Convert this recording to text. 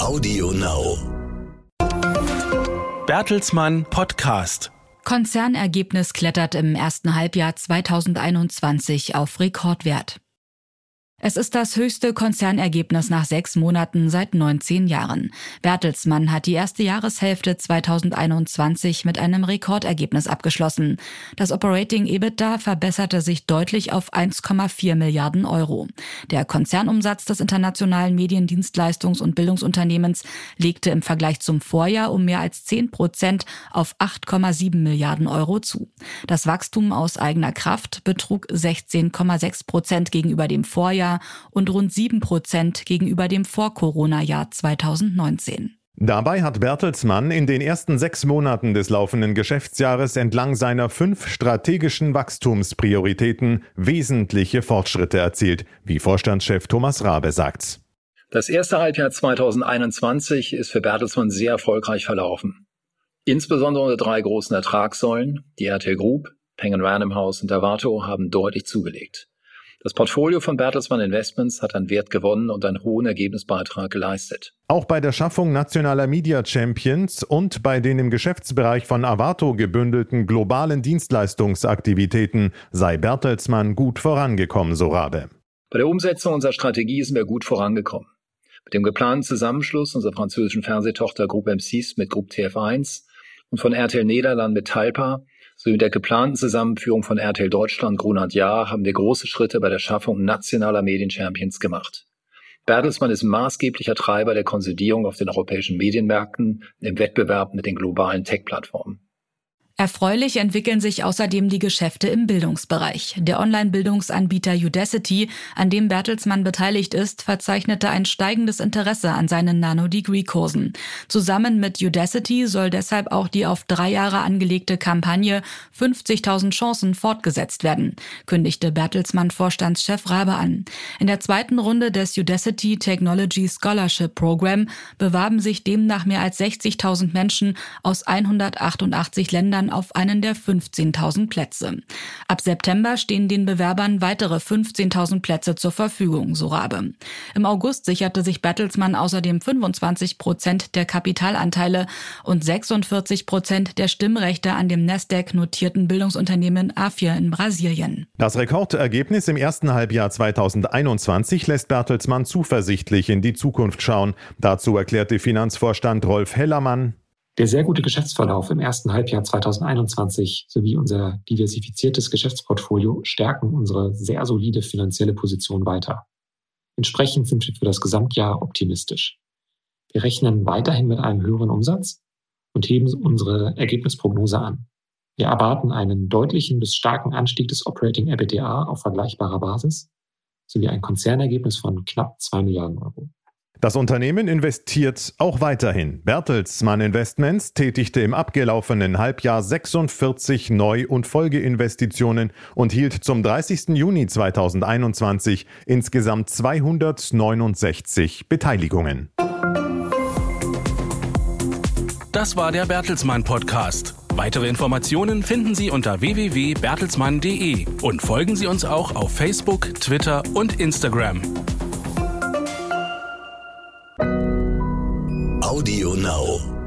Audio Now. Bertelsmann Podcast. Konzernergebnis klettert im ersten Halbjahr 2021 auf Rekordwert. Es ist das höchste Konzernergebnis nach sechs Monaten seit 19 Jahren. Bertelsmann hat die erste Jahreshälfte 2021 mit einem Rekordergebnis abgeschlossen. Das Operating EBITDA verbesserte sich deutlich auf 1,4 Milliarden Euro. Der Konzernumsatz des internationalen Mediendienstleistungs- und Bildungsunternehmens legte im Vergleich zum Vorjahr um mehr als 10 Prozent auf 8,7 Milliarden Euro zu. Das Wachstum aus eigener Kraft betrug 16,6 Prozent gegenüber dem Vorjahr und rund 7 Prozent gegenüber dem Vor-Corona-Jahr 2019. Dabei hat Bertelsmann in den ersten sechs Monaten des laufenden Geschäftsjahres entlang seiner fünf strategischen Wachstumsprioritäten wesentliche Fortschritte erzielt, wie Vorstandschef Thomas Rabe sagt. Das erste Halbjahr 2021 ist für Bertelsmann sehr erfolgreich verlaufen. Insbesondere unsere drei großen Ertragssäulen, die RTL Group, Pengen Random House und Avato, haben deutlich zugelegt. Das Portfolio von Bertelsmann Investments hat an Wert gewonnen und einen hohen Ergebnisbeitrag geleistet. Auch bei der Schaffung nationaler Media Champions und bei den im Geschäftsbereich von Avato gebündelten globalen Dienstleistungsaktivitäten sei Bertelsmann gut vorangekommen, so Rabe. Bei der Umsetzung unserer Strategie sind wir gut vorangekommen. Mit dem geplanten Zusammenschluss unserer französischen Fernsehtochter Group M6 mit Group TF1 und von RTL Nederland mit Talpa sowie mit der geplanten Zusammenführung von RTL Deutschland Grunert Jahr haben wir große Schritte bei der Schaffung nationaler Medienchampions gemacht. Bertelsmann ist maßgeblicher Treiber der Konsolidierung auf den europäischen Medienmärkten im Wettbewerb mit den globalen Tech-Plattformen. Erfreulich entwickeln sich außerdem die Geschäfte im Bildungsbereich. Der Online-Bildungsanbieter Udacity, an dem Bertelsmann beteiligt ist, verzeichnete ein steigendes Interesse an seinen Nano-Degree-Kursen. Zusammen mit Udacity soll deshalb auch die auf drei Jahre angelegte Kampagne 50.000 Chancen fortgesetzt werden, kündigte Bertelsmann-Vorstandschef Rabe an. In der zweiten Runde des Udacity Technology Scholarship Program bewarben sich demnach mehr als 60.000 Menschen aus 188 Ländern auf einen der 15.000 Plätze. Ab September stehen den Bewerbern weitere 15.000 Plätze zur Verfügung, so Rabe. Im August sicherte sich Bertelsmann außerdem 25 Prozent der Kapitalanteile und 46 Prozent der Stimmrechte an dem Nasdaq-notierten Bildungsunternehmen A4 in Brasilien. Das Rekordergebnis im ersten Halbjahr 2021 lässt Bertelsmann zuversichtlich in die Zukunft schauen. Dazu erklärte Finanzvorstand Rolf Hellermann, der sehr gute Geschäftsverlauf im ersten Halbjahr 2021 sowie unser diversifiziertes Geschäftsportfolio stärken unsere sehr solide finanzielle Position weiter. Entsprechend sind wir für das Gesamtjahr optimistisch. Wir rechnen weiterhin mit einem höheren Umsatz und heben unsere Ergebnisprognose an. Wir erwarten einen deutlichen bis starken Anstieg des Operating EBITDA auf vergleichbarer Basis sowie ein Konzernergebnis von knapp 2 Milliarden Euro. Das Unternehmen investiert auch weiterhin. Bertelsmann Investments tätigte im abgelaufenen Halbjahr 46 Neu- und Folgeinvestitionen und hielt zum 30. Juni 2021 insgesamt 269 Beteiligungen. Das war der Bertelsmann Podcast. Weitere Informationen finden Sie unter www.bertelsmann.de und folgen Sie uns auch auf Facebook, Twitter und Instagram. Audio Now.